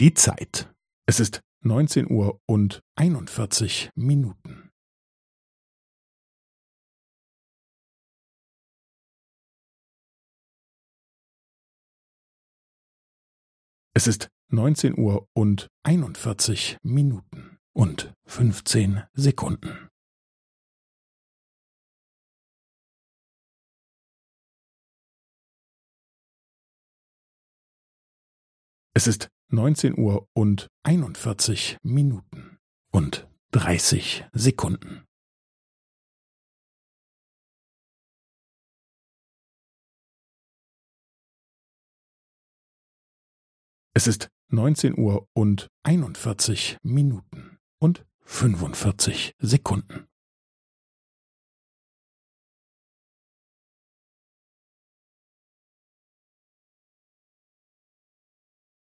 Die Zeit. Es ist neunzehn Uhr und einundvierzig Minuten. Es ist neunzehn Uhr und einundvierzig Minuten und fünfzehn Sekunden. Es ist neunzehn Uhr und einundvierzig Minuten und dreißig Sekunden. Es ist neunzehn Uhr und einundvierzig Minuten und fünfundvierzig Sekunden.